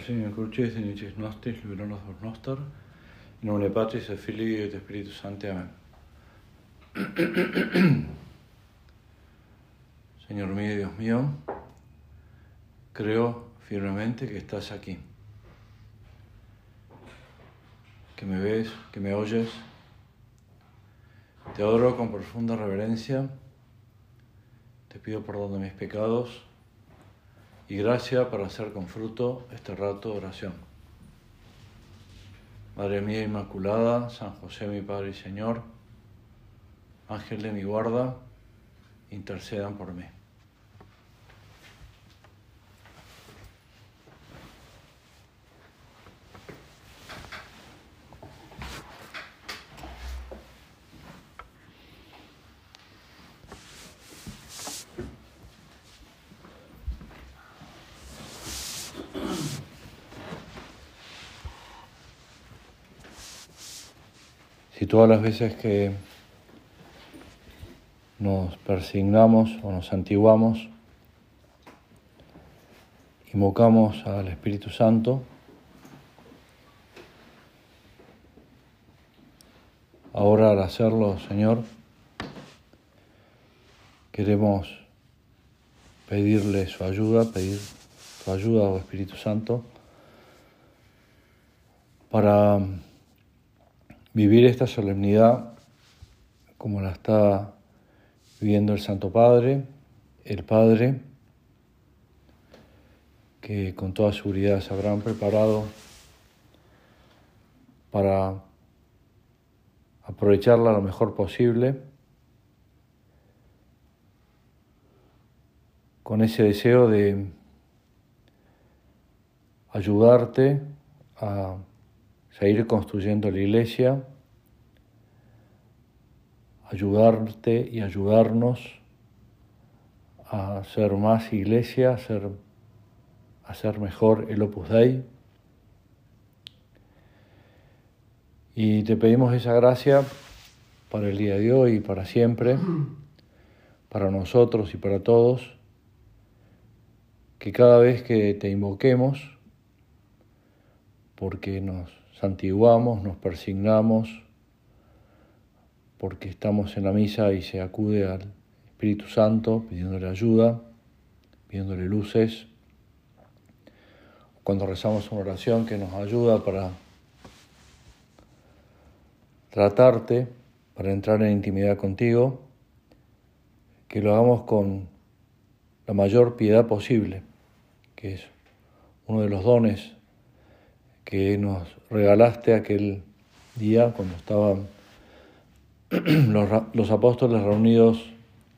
Presidente Crucis, inicis nostris, libranos por nostar, in nomine Patris et Filii et Spiritus Sancti. Amén. Señor mío y Dios mío, creo firmemente que estás aquí, que me ves, que me oyes. Te adoro con profunda reverencia, te pido perdón de mis pecados y gracia para hacer con fruto este rato de oración. Madre mía Inmaculada, San José mi Padre y Señor, Ángel de mi guarda, intercedan por mí. Si todas las veces que nos persignamos o nos antiguamos, invocamos al Espíritu Santo, ahora al hacerlo, Señor, queremos pedirle su ayuda, pedir su ayuda, oh Espíritu Santo, para vivir esta solemnidad como la está viviendo el Santo Padre, el Padre, que con toda seguridad se habrán preparado para aprovecharla lo mejor posible, con ese deseo de ayudarte a seguir construyendo la iglesia, ayudarte y ayudarnos a ser más iglesia, a ser, a ser mejor el Opus Dei. Y te pedimos esa gracia para el día de hoy y para siempre, para nosotros y para todos, que cada vez que te invoquemos, porque nos santiguamos, nos persignamos, porque estamos en la misa y se acude al Espíritu Santo pidiéndole ayuda, pidiéndole luces. Cuando rezamos una oración que nos ayuda para tratarte, para entrar en intimidad contigo, que lo hagamos con la mayor piedad posible, que es uno de los dones que nos regalaste aquel día cuando estaban los, apóstoles reunidos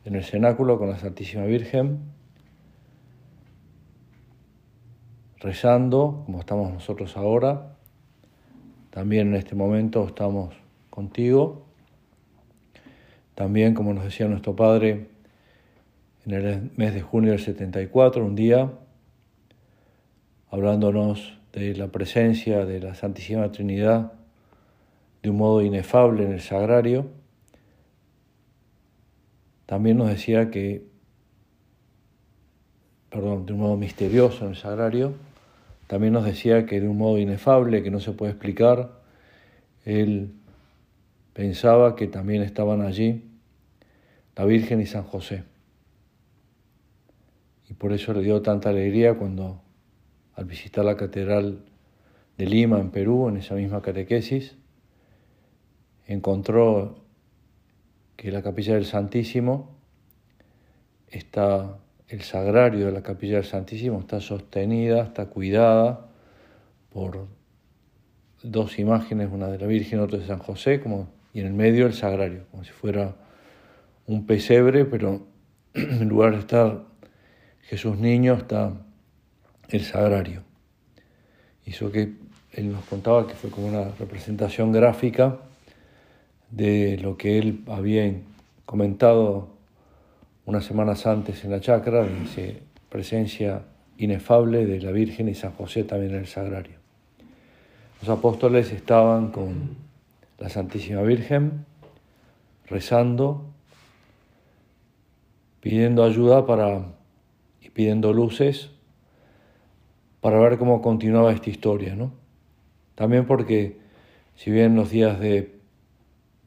en el cenáculo con la Santísima Virgen, rezando, como estamos nosotros ahora. También en este momento estamos contigo. También, como nos decía nuestro Padre, en el mes de junio del 74, un día, hablándonos de la presencia de la Santísima Trinidad de un modo inefable en el sagrario, también nos decía que, perdón, de un modo misterioso en el sagrario, también nos decía que de un modo inefable, que no se puede explicar, él pensaba que también estaban allí la Virgen y San José. Y por eso le dio tanta alegría cuando al visitar la Catedral de Lima, en Perú, en esa misma catequesis, encontró que la capilla del Santísimo está, el sagrario de la capilla del Santísimo está sostenida, está cuidada por dos imágenes, una de la Virgen otra de San José, como, y en el medio el sagrario, como si fuera un pesebre, pero en lugar de estar Jesús niño está el sagrario. Hizo que él nos contaba que fue como una representación gráfica de lo que él había comentado unas semanas antes en la chacra, esa presencia inefable de la Virgen y San José también en el sagrario. Los apóstoles estaban con la Santísima Virgen rezando, pidiendo ayuda para y pidiendo luces para ver cómo continuaba esta historia, ¿no? También porque, si bien los días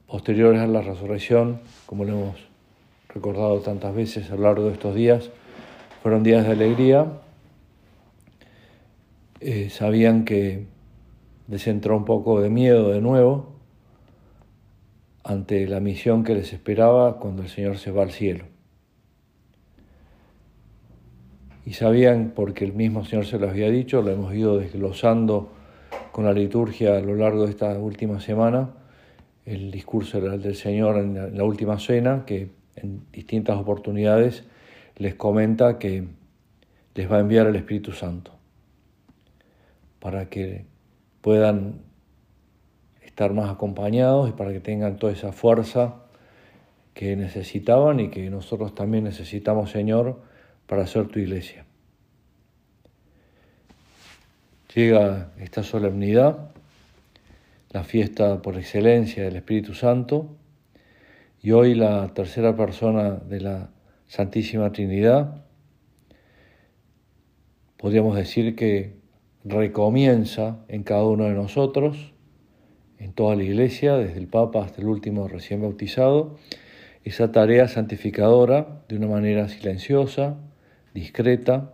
posteriores a la resurrección, como lo hemos recordado tantas veces a lo largo de estos días, fueron días de alegría, eh, sabían que les entró un poco de miedo de nuevo ante la misión que les esperaba cuando el Señor se va al cielo. Y sabían, porque el mismo Señor se lo había dicho, lo hemos ido desglosando con la liturgia a lo largo de esta última semana, el discurso del Señor en la última cena, que en distintas oportunidades les comenta que les va a enviar el Espíritu Santo para que puedan estar más acompañados y para que tengan toda esa fuerza que necesitaban y que nosotros también necesitamos, Señor, para hacer tu iglesia. Llega esta solemnidad, la fiesta por excelencia del Espíritu Santo, y hoy la tercera persona de la Santísima Trinidad, podríamos decir que recomienza en cada uno de nosotros, en toda la iglesia, desde el Papa hasta el último recién bautizado, esa tarea santificadora de una manera silenciosa, discreta,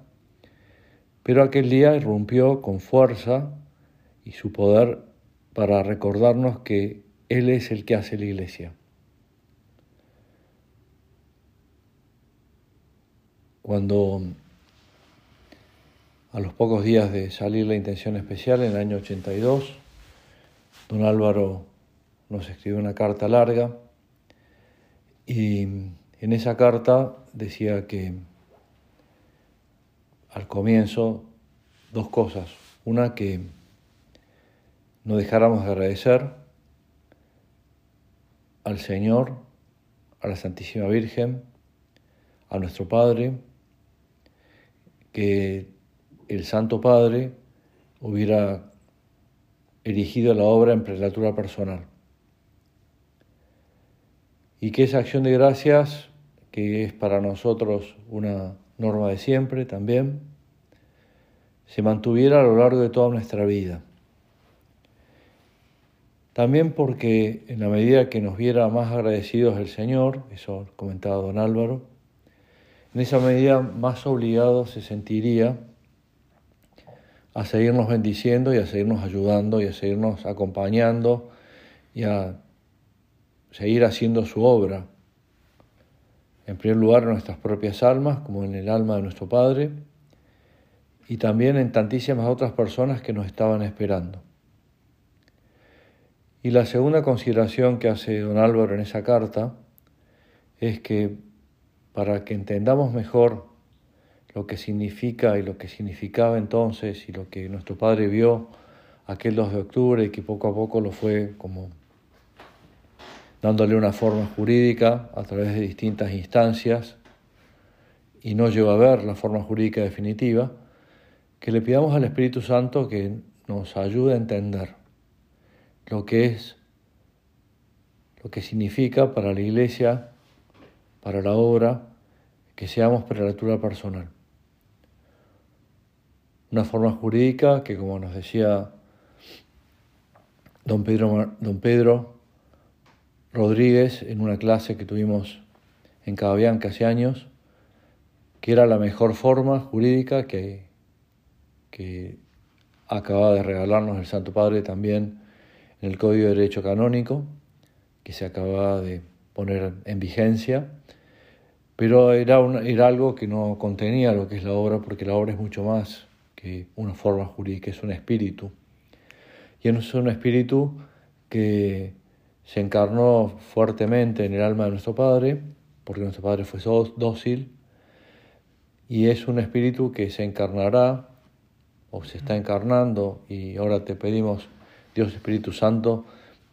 pero aquel día irrumpió con fuerza y su poder para recordarnos que Él es el que hace la iglesia. Cuando a los pocos días de salir la intención especial, en el año 82, don Álvaro nos escribió una carta larga y en esa carta decía que al comienzo dos cosas. Una que no dejáramos de agradecer al Señor, a la Santísima Virgen, a nuestro Padre, que el Santo Padre hubiera erigido la obra en prelatura personal. Y que esa acción de gracias, que es para nosotros una norma de siempre también, se mantuviera a lo largo de toda nuestra vida. También porque en la medida que nos viera más agradecidos el Señor, eso comentaba don Álvaro, en esa medida más obligado se sentiría a seguirnos bendiciendo y a seguirnos ayudando y a seguirnos acompañando y a seguir haciendo su obra. En primer lugar nuestras propias almas, como en el alma de nuestro Padre, y también en tantísimas otras personas que nos estaban esperando. Y la segunda consideración que hace don Álvaro en esa carta es que para que entendamos mejor lo que significa y lo que significaba entonces y lo que nuestro Padre vio aquel 2 de octubre y que poco a poco lo fue como dándole una forma jurídica a través de distintas instancias y no llegó a ver la forma jurídica definitiva, que le pidamos al Espíritu Santo que nos ayude a entender lo que es, lo que significa para la Iglesia, para la obra, que seamos prelatura personal. Una forma jurídica que, como nos decía don Pedro, don Pedro Rodríguez en una clase que tuvimos en Cababianca hace años, que era la mejor forma jurídica que, que acaba de regalarnos el Santo Padre también en el Código de Derecho Canónico, que se acababa de poner en vigencia, pero era, era algo que no contenía lo que es la obra, porque la obra es mucho más que una forma jurídica, es un espíritu. Y es un espíritu que se encarnó fuertemente en el alma de nuestro Padre, porque nuestro Padre fue dócil, y es un espíritu que se encarnará, o se está encarnando, y ahora te pedimos, Dios Espíritu Santo,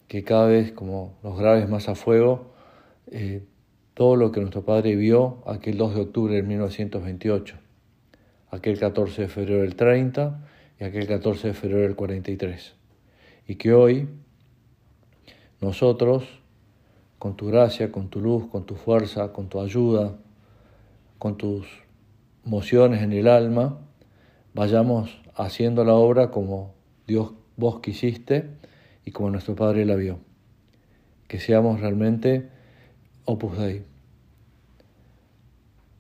que cada vez como los graves más a fuego, eh, todo lo que nuestro Padre vio aquel 2 de octubre de 1928 aquel 14 de febrero del 30 y aquel 14 de febrero del 43. Y que hoy nosotros, con tu gracia, con tu luz, con tu fuerza, con tu ayuda, con tus mociones en el alma, vayamos haciendo la obra como Dios vos quisiste y como nuestro Padre la vio. Que seamos realmente Opus Dei.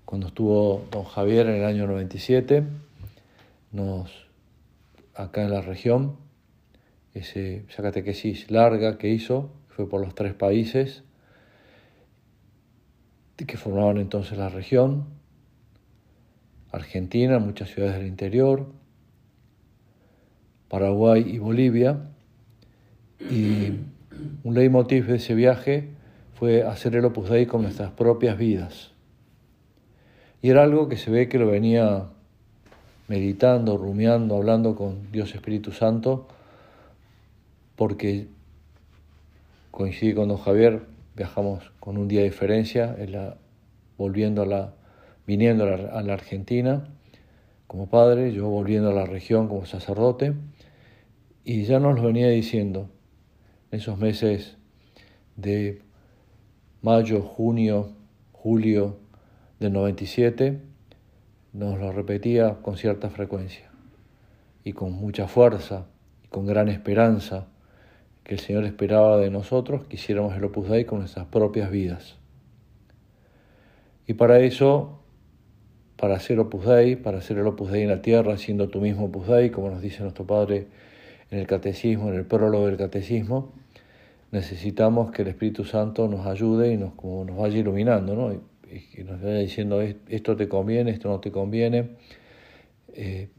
Cuando estuvo don Javier en el año 97, nos, acá en la región, ese, esa catequesis larga que hizo, fue por los tres países que formaban entonces la región, Argentina, muchas ciudades del interior, Paraguay y Bolivia. Y un leitmotiv de ese viaje fue hacer el Opus Dei con nuestras propias vidas. Y era algo que se ve que lo venía meditando, rumiando, hablando con Dios Espíritu Santo, porque coincidí con don Javier, viajamos con un día de diferencia, volviendo a la, viniendo a la Argentina como padre, yo volviendo a la región como sacerdote. Y ya nos lo venía diciendo en esos meses de mayo, junio, julio del 97, nos lo repetía con cierta frecuencia y con mucha fuerza y con gran esperanza que el Señor esperaba de nosotros que hiciéramos el Opus Dei con nuestras propias vidas. Y para eso, para hacer Opus Dei, para hacer el Opus Dei en la tierra, siendo tú mismo Opus Dei, como nos dice nuestro Padre en el catecismo, en el prólogo del catecismo, necesitamos que el Espíritu Santo nos ayude y nos, como nos vaya iluminando, ¿no? y, nos vaya diciendo esto te conviene, esto no te conviene. Eh,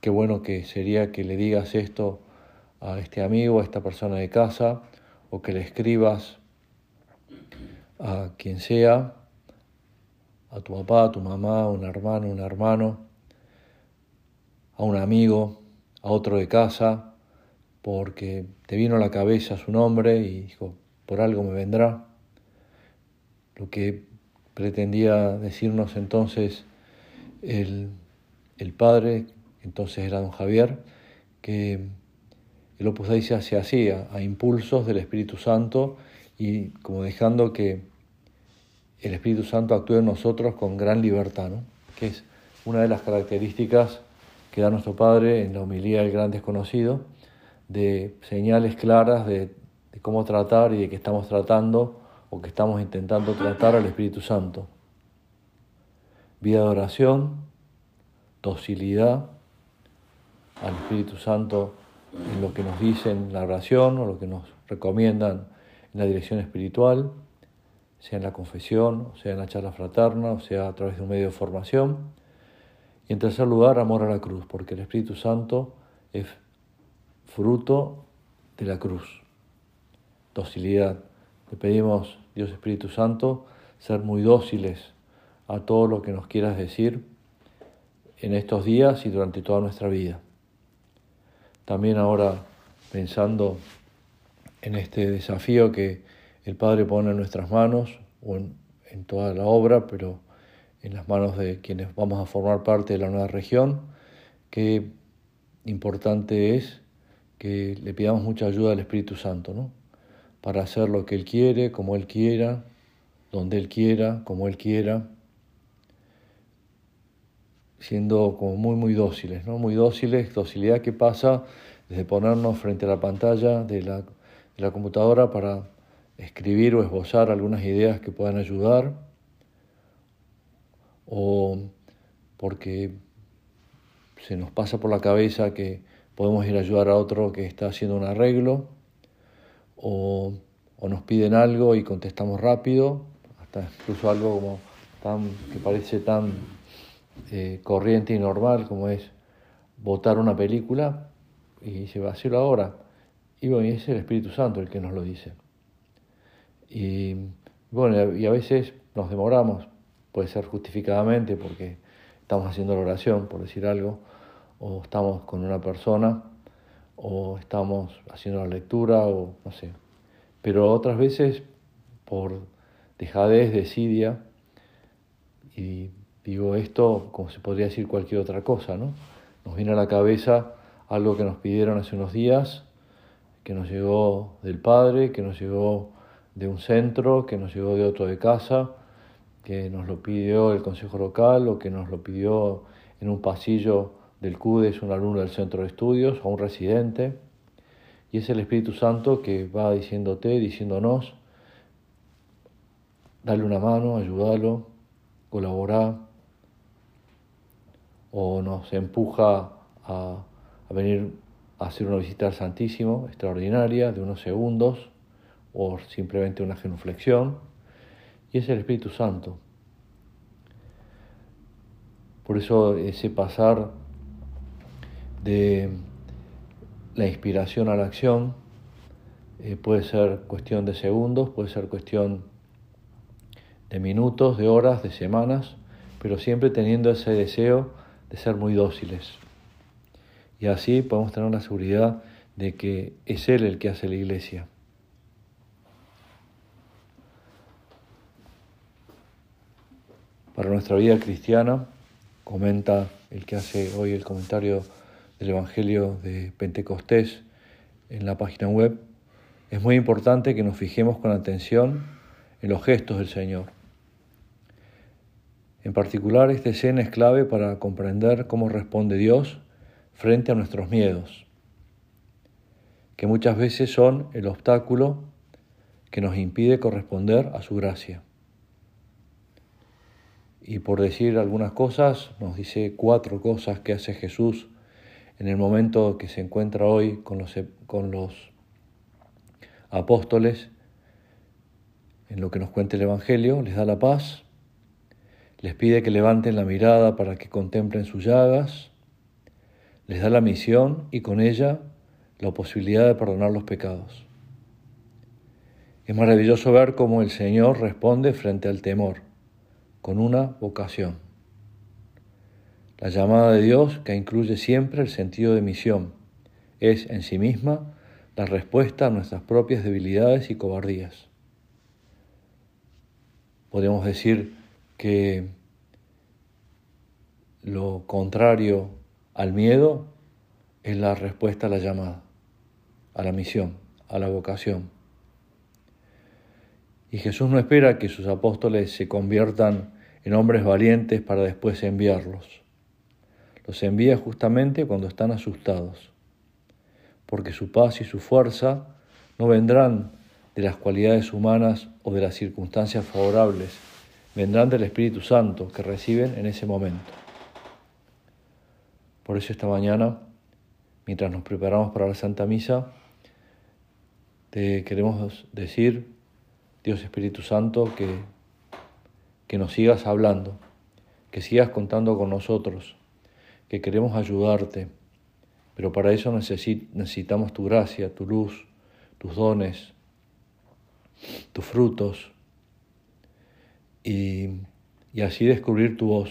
qué bueno que sería que le digas esto a este amigo, a esta persona de casa, o que le escribas a quien sea, a tu papá, a tu mamá, a un hermano, un hermano, a un amigo, a otro de casa, porque te vino a la cabeza su nombre y dijo, por algo me vendrá. Lo que pretendía decirnos entonces el, el padre, entonces era don Javier, que el Opus Dei se hace así, a, impulsos del Espíritu Santo y como dejando que el Espíritu Santo actúe en nosotros con gran libertad, ¿no? que es una de las características que da nuestro Padre en la homilía del gran desconocido, de señales claras de, cómo tratar y de que estamos tratando o que estamos intentando tratar al Espíritu Santo. Vida de oración, docilidad al Espíritu Santo en lo que nos dicen la oración o lo que nos recomiendan en la dirección espiritual, sea en la confesión, sea en la charla fraterna, o sea a través de un medio de formación y en tercer lugar, amor a la cruz, porque el Espíritu Santo es fruto de la cruz. Docilidad. Te pedimos, Dios Espíritu Santo, ser muy dóciles a todo lo que nos quieras decir en estos días y durante toda nuestra vida. También ahora pensando en este desafío que el Padre pone en nuestras manos o en, en toda la obra, pero en las manos de quienes vamos a formar parte de la nueva región, qué importante es que le pidamos mucha ayuda al Espíritu Santo, ¿no? Para hacer lo que Él quiere, como Él quiera, donde Él quiera, como Él quiera, siendo como muy, muy dóciles, ¿no? Muy dóciles, docilidad que pasa desde ponernos frente a la pantalla de la, computadora para escribir o esbozar algunas ideas que puedan ayudar, o porque se nos pasa por la cabeza que podemos ir a ayudar a otro que está haciendo un arreglo, o, nos piden algo y contestamos rápido, hasta incluso algo como tan, que parece tan eh, corriente y normal como es votar una película y a hacerlo ahora. Y bueno, es el Espíritu Santo el que nos lo dice. Y bueno, y a veces nos demoramos, puede ser justificadamente porque estamos haciendo la oración, por decir algo, o estamos con una persona, o estamos haciendo la lectura, o no sé. Pero otras veces por dejadez, desidia, y digo esto como se podría decir cualquier otra cosa, ¿no? Nos viene a la cabeza algo que nos pidieron hace unos días, que nos llegó del Padre, que nos llegó de un centro, que nos llegó de otro de casa, que nos lo pidió el Consejo Local o que nos lo pidió en un pasillo del CUDE es un alumno del centro de estudios o un residente. Y es el Espíritu Santo que va diciéndote, diciéndonos, dale una mano, ayúdalo, colaborar, o nos empuja a, venir a hacer una visita al Santísimo extraordinaria de unos segundos, o simplemente una genuflexión, y es el Espíritu Santo. Por eso ese pasar de la inspiración a la acción eh, puede ser cuestión de segundos, puede ser cuestión de minutos, de horas, de semanas, pero siempre teniendo ese deseo de ser muy dóciles. Y así podemos tener la seguridad de que es Él el que hace la iglesia. Para nuestra vida cristiana, comenta el que hace hoy el comentario del Evangelio de Pentecostés en la página web, es muy importante que nos fijemos con atención en los gestos del Señor. En particular, esta escena es clave para comprender cómo responde Dios frente a nuestros miedos, que muchas veces son el obstáculo que nos impide corresponder a su gracia. Y por decir algunas cosas, nos dice cuatro cosas que hace Jesús en el momento que se encuentra hoy con los, con los apóstoles, en lo que nos cuenta el Evangelio, les da la paz, les pide que levanten la mirada para que contemplen sus llagas, les da la misión y con ella la posibilidad de perdonar los pecados. Es maravilloso ver cómo el Señor responde frente al temor, con una vocación. La llamada de Dios, que incluye siempre el sentido de misión, es en sí misma la respuesta a nuestras propias debilidades y cobardías. Podemos decir que lo contrario al miedo es la respuesta a la llamada, a la misión, a la vocación. Y Jesús no espera que sus apóstoles se conviertan en hombres valientes para después enviarlos. Los envía justamente cuando están asustados, porque su paz y su fuerza no vendrán de las cualidades humanas o de las circunstancias favorables, vendrán del Espíritu Santo que reciben en ese momento. Por eso esta mañana, mientras nos preparamos para la Santa Misa, te queremos decir, Dios Espíritu Santo, que, que nos sigas hablando, que sigas contando con nosotros, que queremos ayudarte, pero para eso necesitamos tu gracia, tu luz, tus dones, tus frutos, y, y así descubrir tu voz.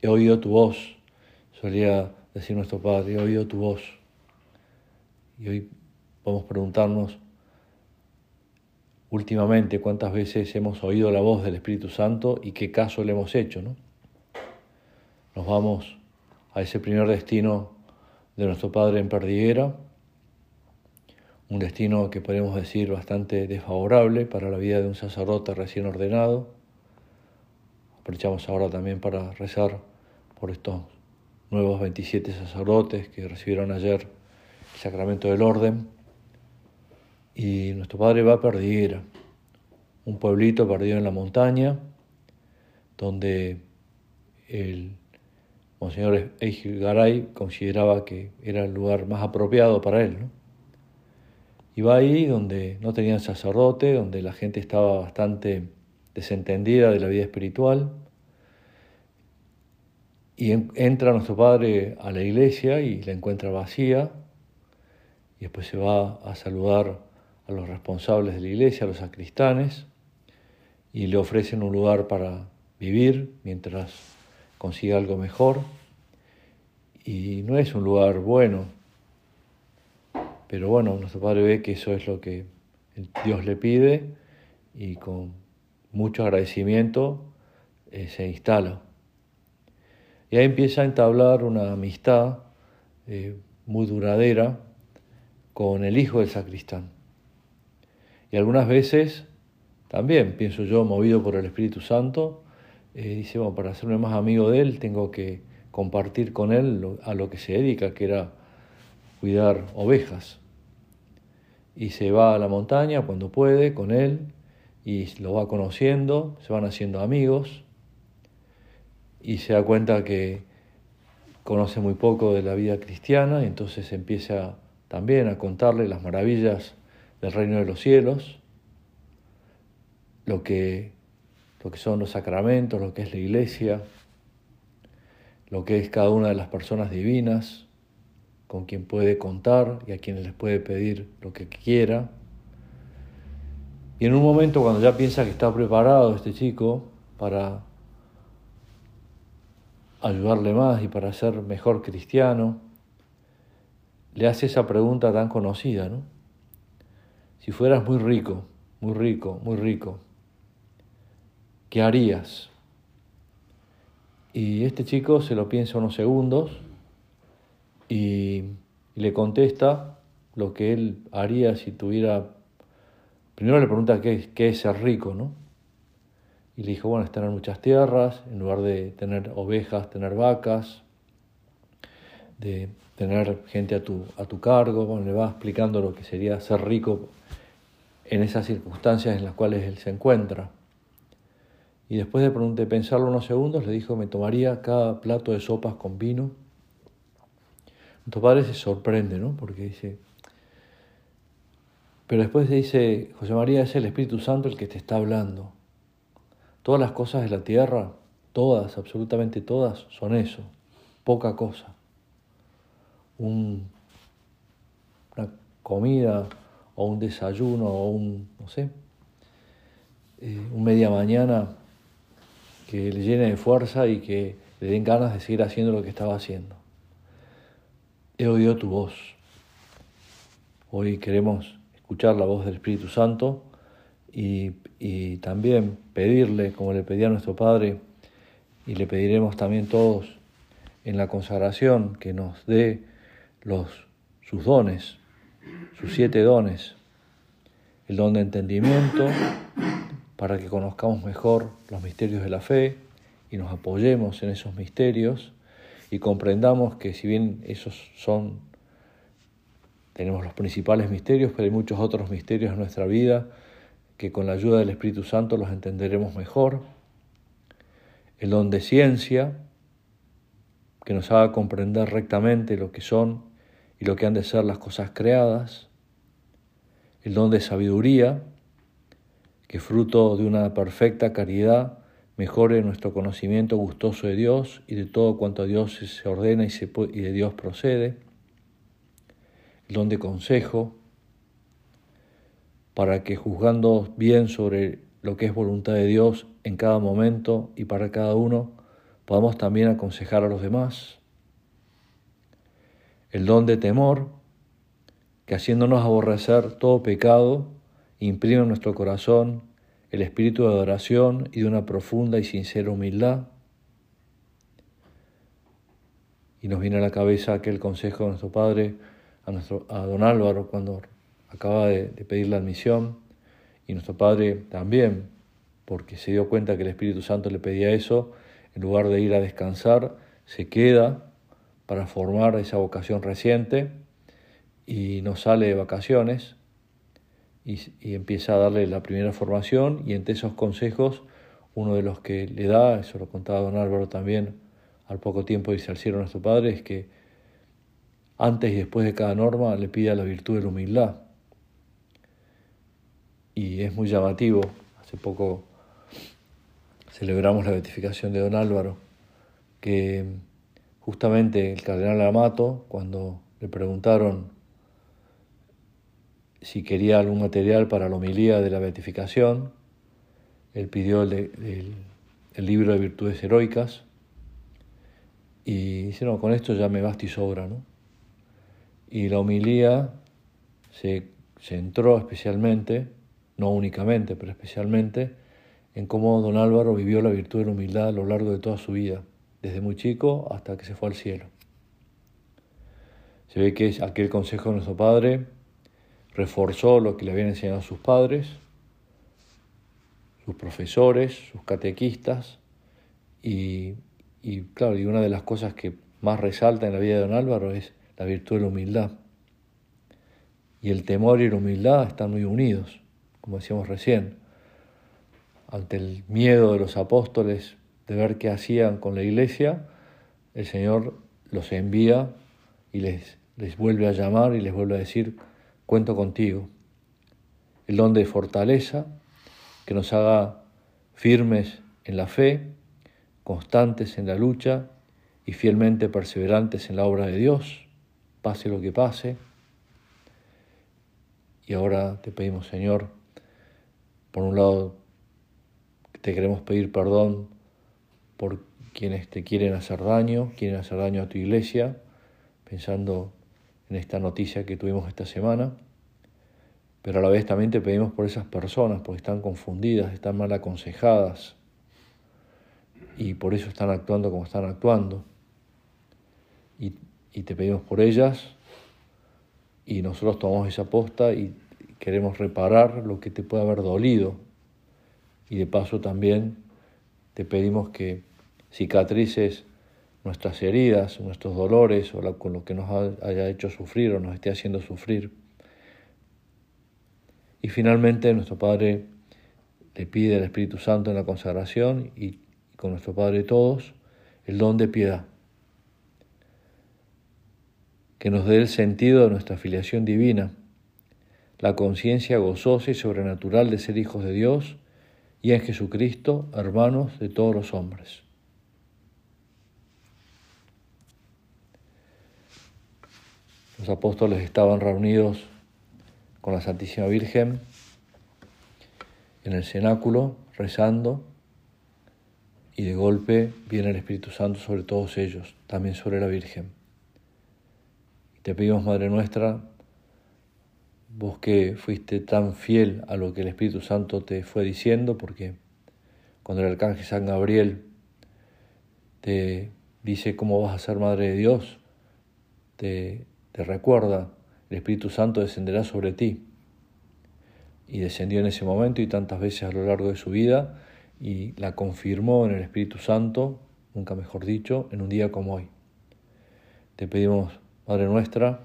He oído tu voz, solía decir nuestro Padre, he oído tu voz. Y hoy a preguntarnos últimamente cuántas veces hemos oído la voz del Espíritu Santo y qué caso le hemos hecho, ¿no? Nos vamos a ese primer destino de nuestro Padre en Perdiguera, un destino que podemos decir bastante desfavorable para la vida de un sacerdote recién ordenado. Aprovechamos ahora también para rezar por estos nuevos 27 sacerdotes que recibieron ayer el sacramento del orden. Y nuestro Padre va a Perdiguera, un pueblito perdido en la montaña, donde el Monseñor Eigil Garay consideraba que era el lugar más apropiado para él. ¿no? Iba ahí donde no tenían sacerdote, donde la gente estaba bastante desentendida de la vida espiritual. Y entra nuestro padre a la iglesia y la encuentra vacía. Y después se va a saludar a los responsables de la iglesia, a los sacristanes, y le ofrecen un lugar para vivir mientras consiga algo mejor. Y no es un lugar bueno, pero bueno, nuestro Padre ve que eso es lo que Dios le pide y con mucho agradecimiento eh, se instala. Y ahí empieza a entablar una amistad eh, muy duradera con el hijo del sacristán. Y algunas veces, también pienso yo, movido por el Espíritu Santo, eh, dice, bueno, para hacerme más amigo de él tengo que compartir con él a lo que se dedica, que era cuidar ovejas. Y se va a la montaña cuando puede con él y lo va conociendo, se van haciendo amigos y se da cuenta que conoce muy poco de la vida cristiana y entonces empieza también a contarle las maravillas del reino de los cielos, lo que, lo que son los sacramentos, lo que es la iglesia, lo que es cada una de las personas divinas, con quien puede contar y a quienes les puede pedir lo que quiera. Y en un momento cuando ya piensa que está preparado este chico para ayudarle más y para ser mejor cristiano, le hace esa pregunta tan conocida, ¿no? Si fueras muy rico, muy rico, muy rico, ¿qué harías? Y este chico se lo piensa unos segundos y, le contesta lo que él haría si tuviera... Primero le pregunta qué, es ser rico, ¿no? Y le dijo, bueno, es tener muchas tierras, en lugar de tener ovejas, tener vacas, de tener gente a tu, a tu cargo. Bueno, le va explicando lo que sería ser rico en esas circunstancias en las cuales él se encuentra. Y después de pensarlo unos segundos, le dijo, me tomaría cada plato de sopas con vino. Nuestro padre se sorprende, ¿no? Porque dice, pero después dice, José María, es el Espíritu Santo el que te está hablando. Todas las cosas de la tierra, todas, absolutamente todas, son eso, poca cosa. Un, una comida o un desayuno o un, no sé, eh, un media mañana que le llene de fuerza y que le den ganas de seguir haciendo lo que estaba haciendo. He oído tu voz. Hoy queremos escuchar la voz del Espíritu Santo y, también pedirle, como le pedía a nuestro Padre, y le pediremos también todos en la consagración que nos dé los, sus dones, sus siete dones, el don de entendimiento, para que conozcamos mejor los misterios de la fe y nos apoyemos en esos misterios y comprendamos que si bien esos son, tenemos los principales misterios, pero hay muchos otros misterios en nuestra vida que con la ayuda del Espíritu Santo los entenderemos mejor, el don de ciencia, que nos haga comprender rectamente lo que son y lo que han de ser las cosas creadas, el don de sabiduría, que fruto de una perfecta caridad mejore nuestro conocimiento gustoso de Dios y de todo cuanto a Dios se ordena y, y de Dios procede, don de consejo, para que juzgando bien sobre lo que es voluntad de Dios en cada momento y para cada uno, podamos también aconsejar a los demás. El don de temor, que haciéndonos aborrecer todo pecado, imprime en nuestro corazón el espíritu de adoración y de una profunda y sincera humildad. Y nos viene a la cabeza aquel consejo de nuestro Padre a, nuestro, a don Álvaro cuando acaba de, pedir la admisión. Y nuestro Padre también, porque se dio cuenta que el Espíritu Santo le pedía eso, en lugar de ir a descansar, se queda para formar esa vocación reciente y no sale de vacaciones y, y, empieza a darle la primera formación y entre esos consejos uno de los que le da, eso lo contaba don Álvaro también al poco tiempo dice al cielo nuestro Padre, es que antes y después de cada norma le pida la virtud de la humildad y es muy llamativo. Hace poco celebramos la beatificación de don Álvaro, que justamente el cardenal Amato, cuando le preguntaron si quería algún material para la homilía de la beatificación, él pidió el, libro de virtudes heroicas y dice, no, con esto ya me basta y sobra, ¿no? Y la homilía se centró especialmente no únicamente, pero especialmente en cómo don Álvaro vivió la virtud de la humildad a lo largo de toda su vida, desde muy chico hasta que se fue al cielo. Se ve que aquel consejo de nuestro Padre reforzó lo que le habían enseñado sus padres, sus profesores, sus catequistas, y, Y claro, y una de las cosas que más resalta en la vida de don Álvaro es la virtud de la humildad. Y el temor y la humildad están muy unidos, como decíamos recién. Ante el miedo de los apóstoles de ver qué hacían con la iglesia, el Señor los envía y les, les vuelve a llamar y les vuelve a decir, cuento contigo. El don de fortaleza que nos haga firmes en la fe, constantes en la lucha y fielmente perseverantes en la obra de Dios, pase lo que pase. Y ahora te pedimos, Señor, por un lado, te queremos pedir perdón por quienes te quieren hacer daño, quieren hacer daño a tu iglesia, pensando en esta noticia que tuvimos esta semana, pero a la vez también te pedimos por esas personas, porque están confundidas, están mal aconsejadas y por eso están actuando como están actuando. Y, y te pedimos por ellas y nosotros tomamos esa posta y queremos reparar lo que te puede haber dolido. Y de paso también te pedimos que cicatrices nuestras heridas, nuestros dolores o con lo que nos haya hecho sufrir o nos esté haciendo sufrir. Y finalmente nuestro Padre le pide al Espíritu Santo en la consagración y con nuestro Padre todos el don de piedad, que nos dé el sentido de nuestra filiación divina, la conciencia gozosa y sobrenatural de ser hijos de Dios y en Jesucristo hermanos de todos los hombres. Los apóstoles estaban reunidos con la Santísima Virgen en el cenáculo, rezando, y de golpe viene el Espíritu Santo sobre todos ellos, también sobre la Virgen. Te pedimos, Madre nuestra, vos que fuiste tan fiel a lo que el Espíritu Santo te fue diciendo, porque cuando el arcángel San Gabriel te dice cómo vas a ser Madre de Dios, te, te recuerda, el Espíritu Santo descenderá sobre ti. Y descendió en ese momento y tantas veces a lo largo de su vida y la confirmó en el Espíritu Santo, nunca mejor dicho, en un día como hoy. Te pedimos, Madre nuestra,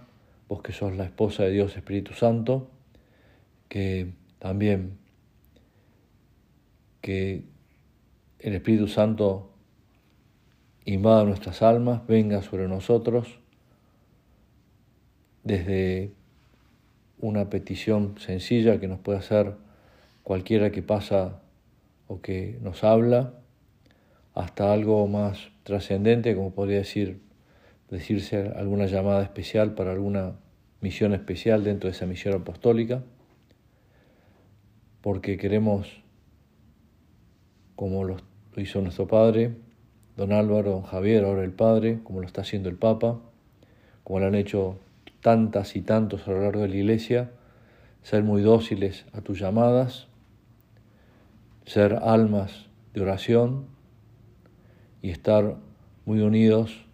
vos que sos la esposa de Dios Espíritu Santo, que también que el Espíritu Santo invada nuestras almas, venga sobre nosotros desde una petición sencilla que nos puede hacer cualquiera que pasa o que nos habla, hasta algo más trascendente, como podría decir, decirse alguna llamada especial para alguna misión especial dentro de esa misión apostólica, porque queremos, como lo hizo nuestro Padre, don Álvaro, don Javier, ahora el Padre, como lo está haciendo el Papa, como lo han hecho tantas y tantos a lo largo de la Iglesia, ser muy dóciles a tus llamadas, ser almas de oración y estar muy unidos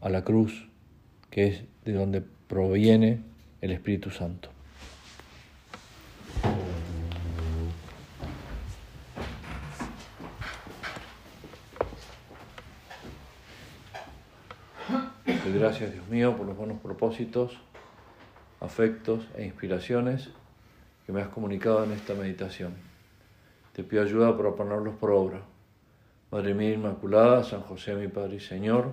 a la cruz, que es de donde proviene el Espíritu Santo. gracias, Dios mío, por los buenos propósitos, afectos e inspiraciones que me has comunicado en esta meditación. Te pido ayuda para ponerlos por obra. Madre mía Inmaculada, San José mi Padre y Señor,